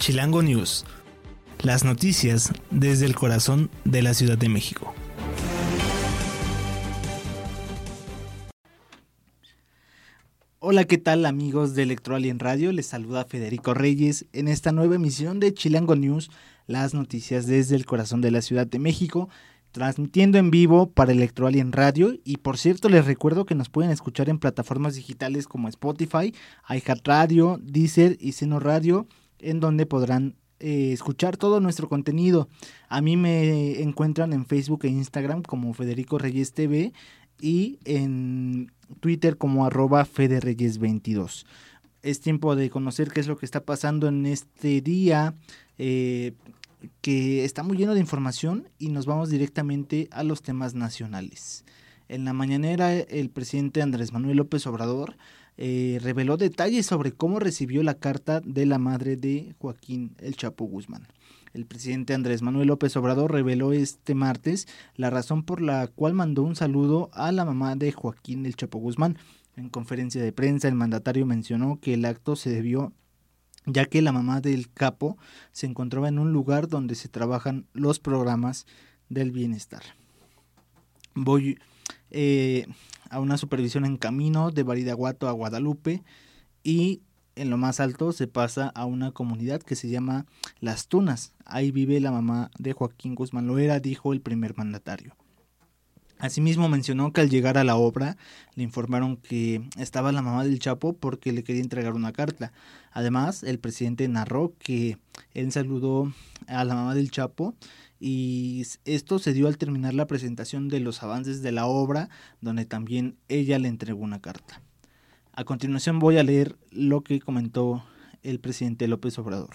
Chilango News. Las noticias desde el corazón de la Ciudad de México. Hola, ¿qué tal amigos de Electroalien Radio? Les saluda Federico Reyes en esta nueva emisión de Chilango News, las noticias desde el corazón de la Ciudad de México, transmitiendo en vivo para Electroalien Radio y por cierto les recuerdo que nos pueden escuchar en plataformas digitales como Spotify, iHeartRadio, Deezer y Seno Radio, en donde podrán eh, escuchar todo nuestro contenido. A mí me encuentran en Facebook e Instagram como Federico Reyes TV y en Twitter como arroba federeyes22. Es tiempo de conocer qué es lo que está pasando en este día, eh, que está muy lleno de información y nos vamos directamente a los temas nacionales. En la mañanera el presidente Andrés Manuel López Obrador eh, reveló detalles sobre cómo recibió la carta de la madre de Joaquín El Chapo Guzmán. El presidente Andrés Manuel López Obrador reveló este martes la razón por la cual mandó un saludo a la mamá de Joaquín El Chapo Guzmán. En conferencia de prensa, el mandatario mencionó que el acto se debió ya que la mamá del capo se encontraba en un lugar donde se trabajan los programas del bienestar. Voy eh, a una supervisión en camino de Baridaguato a Guadalupe y en lo más alto se pasa a una comunidad que se llama Las Tunas. Ahí vive la mamá de Joaquín Guzmán Loera, dijo el primer mandatario. Asimismo mencionó que al llegar a la obra le informaron que estaba la mamá del Chapo porque le quería entregar una carta. Además, el presidente narró que él saludó a la mamá del Chapo y esto se dio al terminar la presentación de los avances de la obra, donde también ella le entregó una carta. A continuación voy a leer lo que comentó el presidente López Obrador.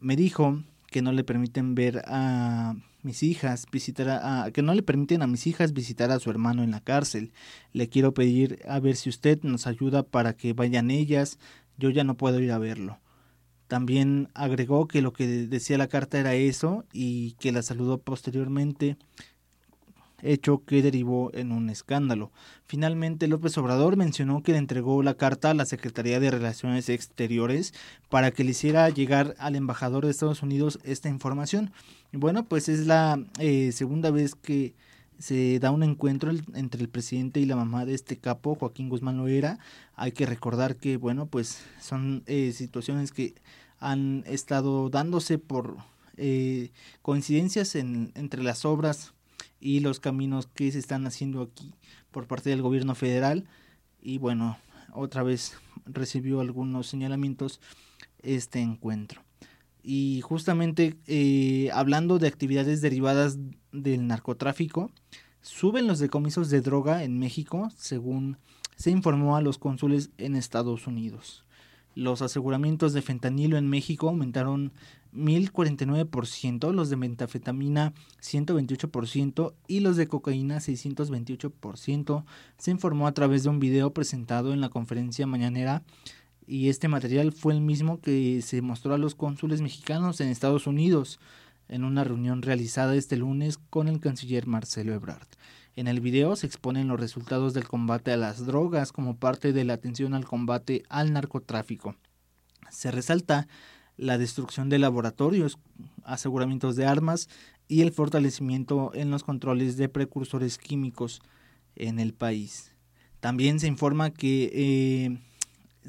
Me dijo que no le permiten ver a mis hijas visitar a, que no le permiten a mis hijas visitar a su hermano en la cárcel. Le quiero pedir a ver si usted nos ayuda para que vayan ellas. Yo ya no puedo ir a verlo. También agregó que lo que decía la carta era eso y que la saludó posteriormente hecho que derivó en un escándalo. Finalmente, López Obrador mencionó que le entregó la carta a la Secretaría de Relaciones Exteriores para que le hiciera llegar al embajador de Estados Unidos esta información. Bueno, pues es la eh, segunda vez que se da un encuentro entre el presidente y la mamá de este capo, Joaquín Guzmán Loera. Hay que recordar que, bueno, pues son eh, situaciones que han estado dándose por eh, coincidencias en, entre las obras y los caminos que se están haciendo aquí por parte del gobierno federal y bueno, otra vez recibió algunos señalamientos este encuentro. Y justamente eh, hablando de actividades derivadas del narcotráfico, suben los decomisos de droga en México, según se informó a los cónsules en Estados Unidos. Los aseguramientos de fentanilo en México aumentaron 1049%, los de metafetamina 128% y los de cocaína 628%, se informó a través de un video presentado en la conferencia mañanera y este material fue el mismo que se mostró a los cónsules mexicanos en Estados Unidos en una reunión realizada este lunes con el canciller Marcelo Ebrard. En el video se exponen los resultados del combate a las drogas como parte de la atención al combate al narcotráfico. Se resalta la destrucción de laboratorios, aseguramientos de armas y el fortalecimiento en los controles de precursores químicos en el país. También se informa que eh,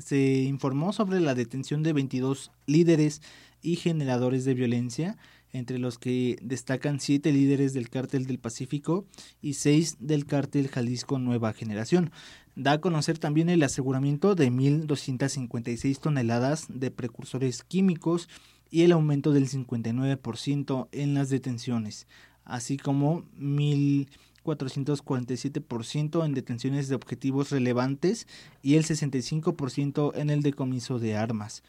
se informó sobre la detención de 22 líderes y generadores de violencia entre los que destacan siete líderes del cártel del Pacífico y seis del cártel Jalisco Nueva Generación. Da a conocer también el aseguramiento de 1.256 toneladas de precursores químicos y el aumento del 59% en las detenciones, así como 1.447% en detenciones de objetivos relevantes y el 65% en el decomiso de armas.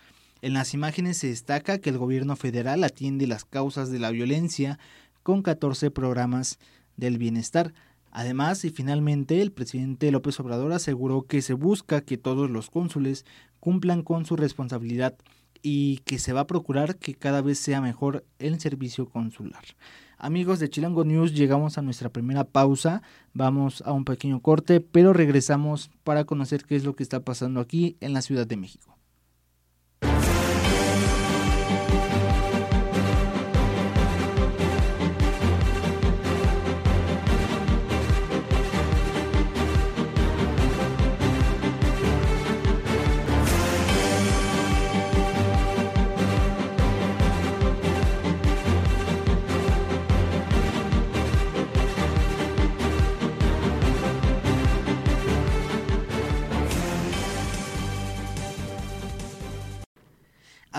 En las imágenes se destaca que el gobierno federal atiende las causas de la violencia con 14 programas del bienestar. Además, y finalmente, el presidente López Obrador aseguró que se busca que todos los cónsules cumplan con su responsabilidad y que se va a procurar que cada vez sea mejor el servicio consular. Amigos de Chilango News, llegamos a nuestra primera pausa, vamos a un pequeño corte, pero regresamos para conocer qué es lo que está pasando aquí en la Ciudad de México.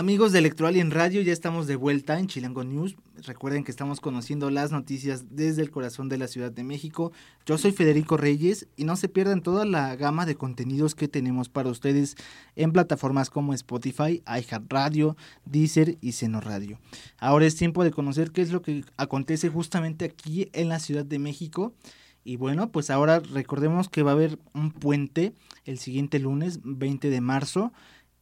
Amigos de Electroalien Radio, ya estamos de vuelta en Chilango News. Recuerden que estamos conociendo las noticias desde el corazón de la Ciudad de México. Yo soy Federico Reyes y no se pierdan toda la gama de contenidos que tenemos para ustedes en plataformas como Spotify, iHeartRadio, Deezer y Seno Radio. Ahora es tiempo de conocer qué es lo que acontece justamente aquí en la Ciudad de México. Y bueno, pues ahora recordemos que va a haber un puente el siguiente lunes, 20 de marzo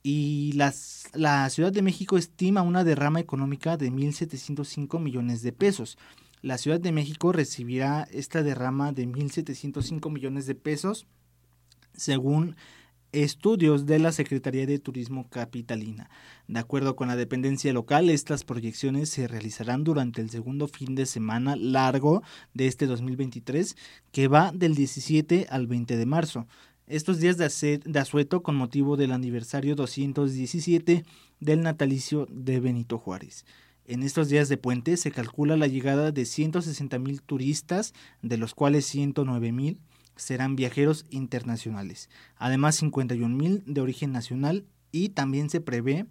y las, la Ciudad de México estima una derrama económica de 1.705 millones de pesos. La Ciudad de México recibirá esta derrama de 1.705 millones de pesos según estudios de la Secretaría de Turismo Capitalina. De acuerdo con la dependencia local, estas proyecciones se realizarán durante el segundo fin de semana largo de este 2023, que va del 17 al 20 de marzo estos días de, asueto con motivo del aniversario 217 del natalicio de Benito Juárez. En estos días de puente se calcula la llegada de 160 mil turistas, de los cuales 109 mil serán viajeros internacionales, además 51 mil de origen nacional y también se prevé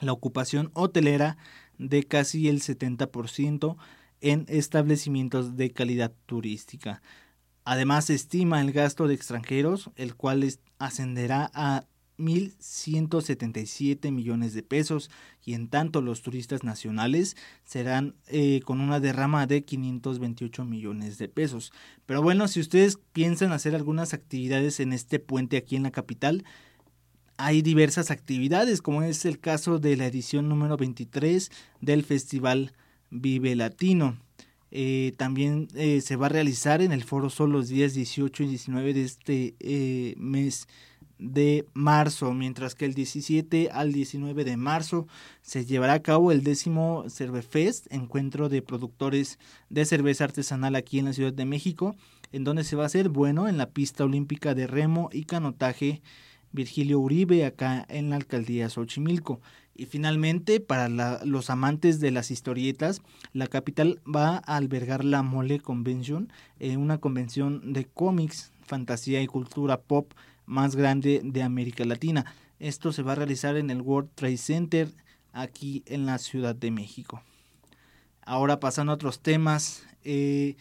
la ocupación hotelera de casi el 70% en establecimientos de calidad turística. Además, se estima el gasto de extranjeros, el cual ascenderá a 1.177 millones de pesos y en tanto los turistas nacionales serán eh, con una derrama de 528 millones de pesos. Pero bueno, si ustedes piensan hacer algunas actividades en este puente aquí en la capital, hay diversas actividades, como es el caso de la edición número 23 del Festival Vive Latino. Eh, también eh, se va a realizar en el Foro Sol los días 18 y 19 de este eh, mes de marzo, mientras que el 17 al 19 de marzo se llevará a cabo el décimo Cervefest, encuentro de productores de cerveza artesanal aquí en la Ciudad de México, en donde se va a hacer, bueno, en la pista olímpica de remo y canotaje Virgilio Uribe, acá en la alcaldía Xochimilco. Y finalmente, para los amantes de las historietas, la capital va a albergar la Mole Convention, eh, una convención de cómics, fantasía y cultura pop más grande de América Latina. Esto se va a realizar en el World Trade Center aquí en la Ciudad de México. Ahora pasando a otros temas, eh,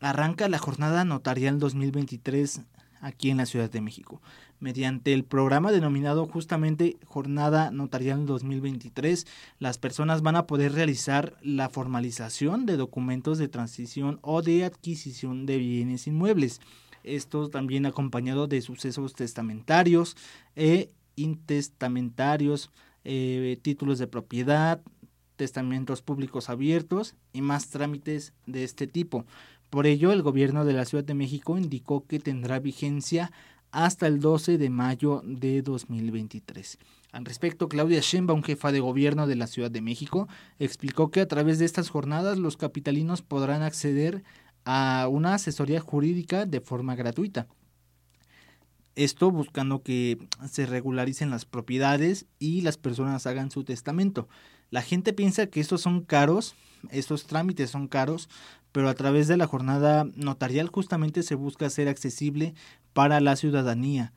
arranca la jornada notarial 2023 aquí en la Ciudad de México mediante el programa denominado justamente Jornada Notarial 2023, las personas van a poder realizar la formalización de documentos de transición o de adquisición de bienes inmuebles. Esto también acompañado de sucesos testamentarios e intestamentarios, eh, títulos de propiedad, testamentos públicos abiertos y más trámites de este tipo. Por ello, el gobierno de la Ciudad de México indicó que tendrá vigencia hasta el 12 de mayo de 2023. Al respecto, Claudia Sheinbaum, jefa de gobierno de la Ciudad de México, explicó que a través de estas jornadas los capitalinos podrán acceder a una asesoría jurídica de forma gratuita. Esto buscando que se regularicen las propiedades y las personas hagan su testamento. La gente piensa que estos son caros, estos trámites son caros, pero a través de la jornada notarial justamente se busca hacer accesible para la ciudadanía.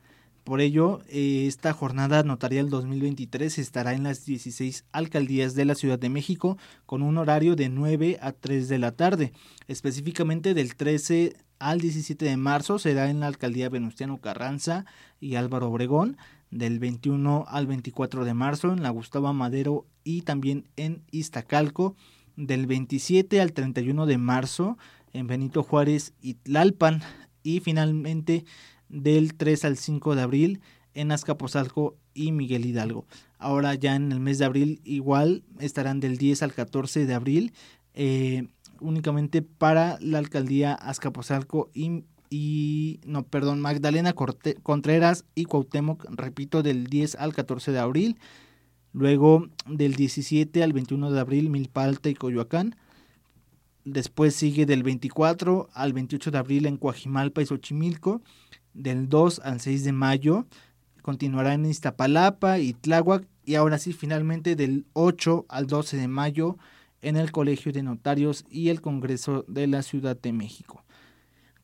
Por ello, eh, esta jornada notarial 2023 estará en las 16 alcaldías de la Ciudad de México con un horario de 9 a 3 de la tarde. Específicamente del 13 al 17 de marzo será en la alcaldía Venustiano Carranza y Álvaro Obregón. Del 21 al 24 de marzo en la Gustavo Madero y también en Iztacalco. Del 27 al 31 de marzo en Benito Juárez y Tlalpan y finalmente del 3 al 5 de abril en Azcapotzalco y Miguel Hidalgo. Ahora ya en el mes de abril igual estarán del 10 al 14 de abril eh, únicamente para la alcaldía Azcapotzalco y, y no, perdón, Magdalena Contreras y Cuauhtémoc, repito, del 10 al 14 de abril. Luego del 17 al 21 de abril Milpalta y Coyoacán. Después sigue del 24 al 28 de abril en Coajimalpa y Xochimilco. Del 2 al 6 de mayo continuará en Iztapalapa y Tláhuac. Y ahora sí, finalmente del 8 al 12 de mayo en el Colegio de Notarios y el Congreso de la Ciudad de México.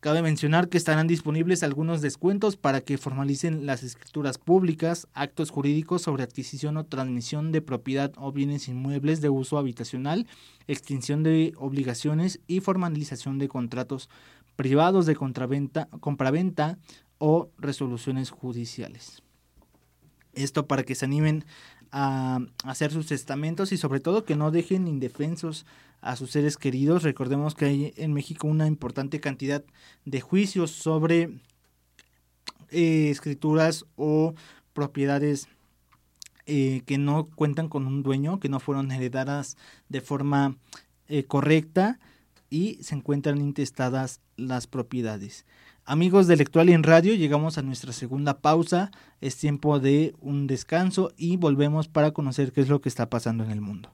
Cabe mencionar que estarán disponibles algunos descuentos para que formalicen las escrituras públicas, actos jurídicos sobre adquisición o transmisión de propiedad o bienes inmuebles de uso habitacional, extinción de obligaciones y formalización de contratos privados de contraventa, compraventa o resoluciones judiciales. Esto para que se animen a hacer sus testamentos y sobre todo que no dejen indefensos a sus seres queridos. Recordemos que hay en México una importante cantidad de juicios sobre eh, escrituras o propiedades eh, que no cuentan con un dueño, que no fueron heredadas de forma eh, correcta y se encuentran intestadas las propiedades. Amigos de Electual y en Radio, llegamos a nuestra segunda pausa. Es tiempo de un descanso y volvemos para conocer qué es lo que está pasando en el mundo.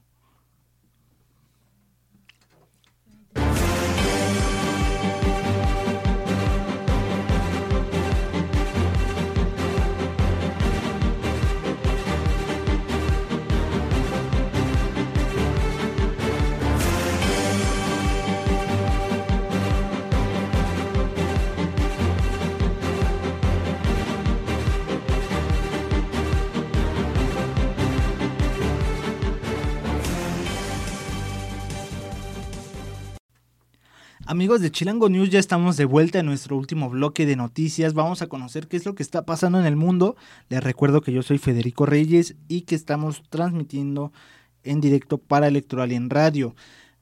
Amigos de Chilango News, ya estamos de vuelta en nuestro último bloque de noticias. Vamos a conocer qué es lo que está pasando en el mundo. Les recuerdo que yo soy Federico Reyes y que estamos transmitiendo en directo para Electoral y en radio.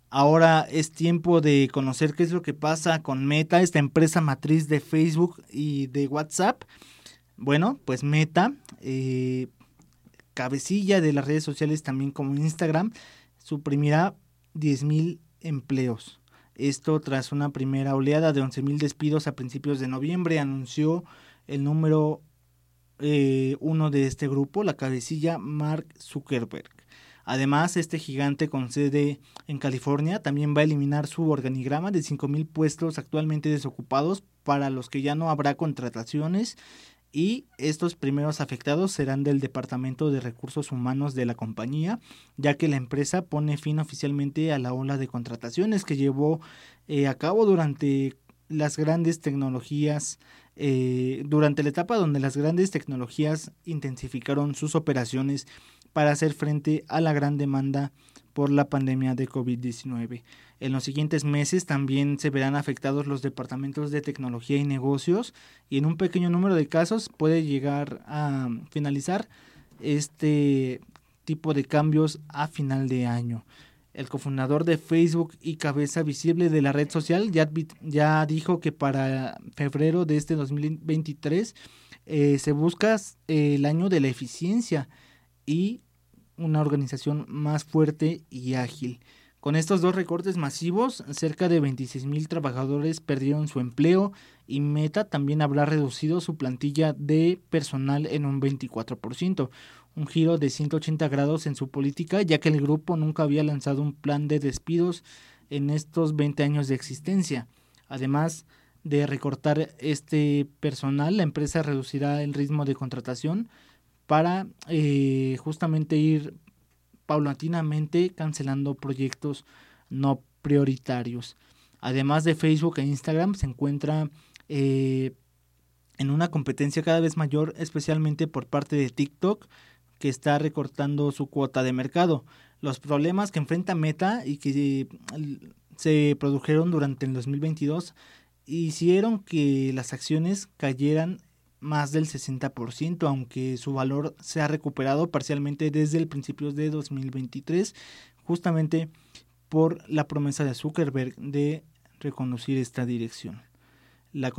Ahora es tiempo de conocer qué es lo que pasa con Meta, esta empresa matriz de Facebook y de WhatsApp. Bueno, pues Meta, eh, cabecilla de las redes sociales también como Instagram, suprimirá 10.000 empleos. Esto tras una primera oleada de 11.000 despidos a principios de noviembre, anunció el número eh, uno de este grupo, la cabecilla Mark Zuckerberg. Además, este gigante con sede en California también va a eliminar su organigrama de 5.000 puestos actualmente desocupados para los que ya no habrá contrataciones y estos primeros afectados serán del Departamento de Recursos Humanos de la compañía, ya que la empresa pone fin oficialmente a la ola de contrataciones que llevó eh, a cabo durante las grandes tecnologías, eh, durante la etapa donde las grandes tecnologías intensificaron sus operaciones para hacer frente a la gran demanda por la pandemia de COVID-19. En los siguientes meses también se verán afectados los departamentos de tecnología y negocios y en un pequeño número de casos puede llegar a finalizar este tipo de cambios a final de año. El cofundador de Facebook y cabeza visible de la red social ya, ya dijo que para febrero de este 2023 eh, se busca eh, el año de la eficiencia y una organización más fuerte y ágil. Con estos dos recortes masivos, cerca de 26 mil trabajadores perdieron su empleo y Meta también habrá reducido su plantilla de personal en un 24%, un giro de 180 grados en su política, ya que el grupo nunca había lanzado un plan de despidos en estos 20 años de existencia. Además de recortar este personal, la empresa reducirá el ritmo de contratación para eh, justamente ir paulatinamente cancelando proyectos no prioritarios. Además de Facebook e Instagram, se encuentra eh, en una competencia cada vez mayor, especialmente por parte de TikTok, que está recortando su cuota de mercado. Los problemas que enfrenta Meta y que se produjeron durante el 2022 hicieron que las acciones cayeran más del 60%, aunque su valor se ha recuperado parcialmente desde el principio de 2023, justamente por la promesa de Zuckerberg de reconducir esta dirección. La,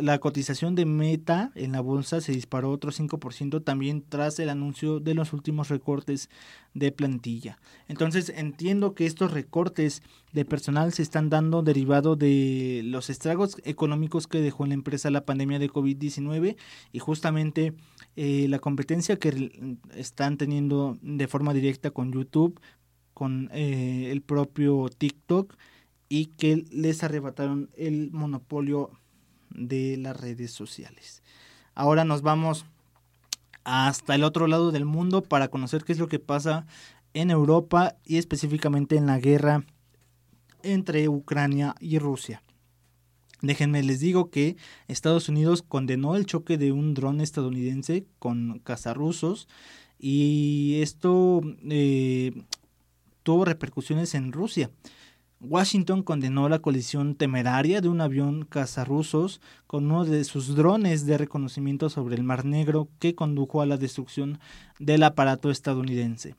la, cotización de Meta en la bolsa se disparó otro 5% también tras el anuncio de los últimos recortes de plantilla. Entonces entiendo que estos recortes de personal se están dando derivado de los estragos económicos que dejó en la empresa la pandemia de COVID-19 y justamente eh, la competencia que están teniendo de forma directa con YouTube, con eh, el propio TikTok y que les arrebataron el monopolio de las redes sociales. Ahora nos vamos hasta el otro lado del mundo para conocer qué es lo que pasa en Europa y específicamente en la guerra entre Ucrania y Rusia. Déjenme les digo que Estados Unidos condenó el choque de un dron estadounidense con cazarrusos y esto eh, tuvo repercusiones en Rusia. Washington condenó la colisión temeraria de un avión cazarrusos con uno de sus drones de reconocimiento sobre el Mar Negro que condujo a la destrucción del aparato estadounidense.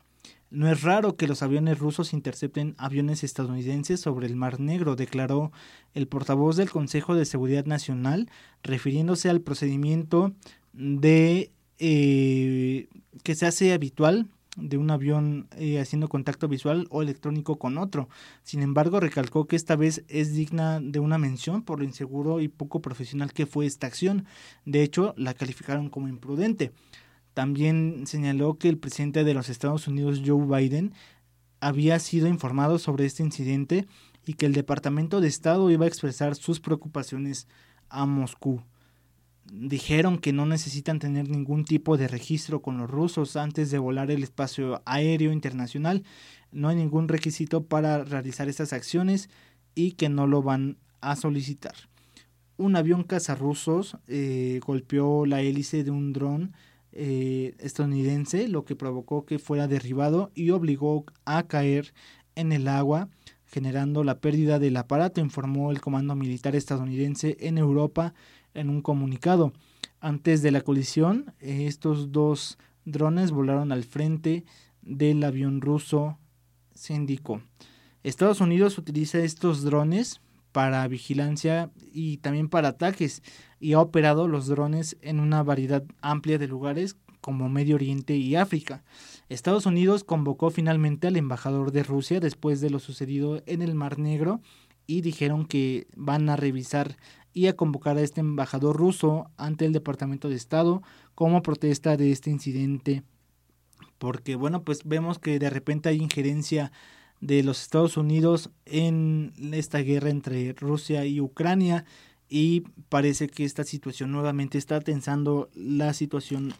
No es raro que los aviones rusos intercepten aviones estadounidenses sobre el Mar Negro, declaró el portavoz del Consejo de Seguridad Nacional, refiriéndose al procedimiento de eh, que se hace habitual de un avión eh, haciendo contacto visual o electrónico con otro. Sin embargo, recalcó que esta vez es digna de una mención por lo inseguro y poco profesional que fue esta acción. De hecho, la calificaron como imprudente. También señaló que el presidente de los Estados Unidos, Joe Biden, había sido informado sobre este incidente y que el Departamento de Estado iba a expresar sus preocupaciones a Moscú. Dijeron que no necesitan tener ningún tipo de registro con los rusos antes de volar el espacio aéreo internacional. No hay ningún requisito para realizar estas acciones y que no lo van a solicitar. Un avión cazarrusos eh, golpeó la hélice de un dron eh, estadounidense, lo que provocó que fuera derribado y obligó a caer en el agua, generando la pérdida del aparato, informó el Comando Militar estadounidense en Europa en un comunicado. Antes de la colisión, estos dos drones volaron al frente del avión ruso, se indicó. Estados Unidos utiliza estos drones para vigilancia y también para ataques y ha operado los drones en una variedad amplia de lugares como Medio Oriente y África. Estados Unidos convocó finalmente al embajador de Rusia después de lo sucedido en el Mar Negro y dijeron que van a revisar y a convocar a este embajador ruso ante el Departamento de Estado como protesta de este incidente. Porque bueno, pues vemos que de repente hay injerencia de los Estados Unidos en esta guerra entre Rusia y Ucrania y parece que esta situación nuevamente está tensando la situación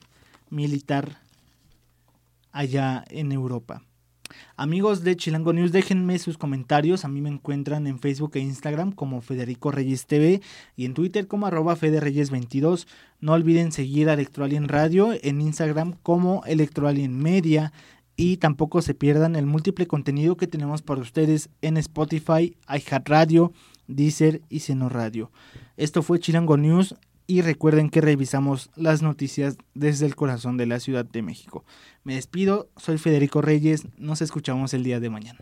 militar allá en Europa. Amigos de Chilango News, déjenme sus comentarios. A mí me encuentran en Facebook e Instagram como Federico Reyes TV y en Twitter como arroba FederReyes22. No olviden seguir a Electroalien Radio en Instagram como Electroalien Media y tampoco se pierdan el múltiple contenido que tenemos para ustedes en Spotify, iHeartRadio, Deezer y Seno Radio. Esto fue Chilango News y recuerden que revisamos las noticias desde el corazón de la Ciudad de México. Me despido, soy Federico Reyes, nos escuchamos el día de mañana.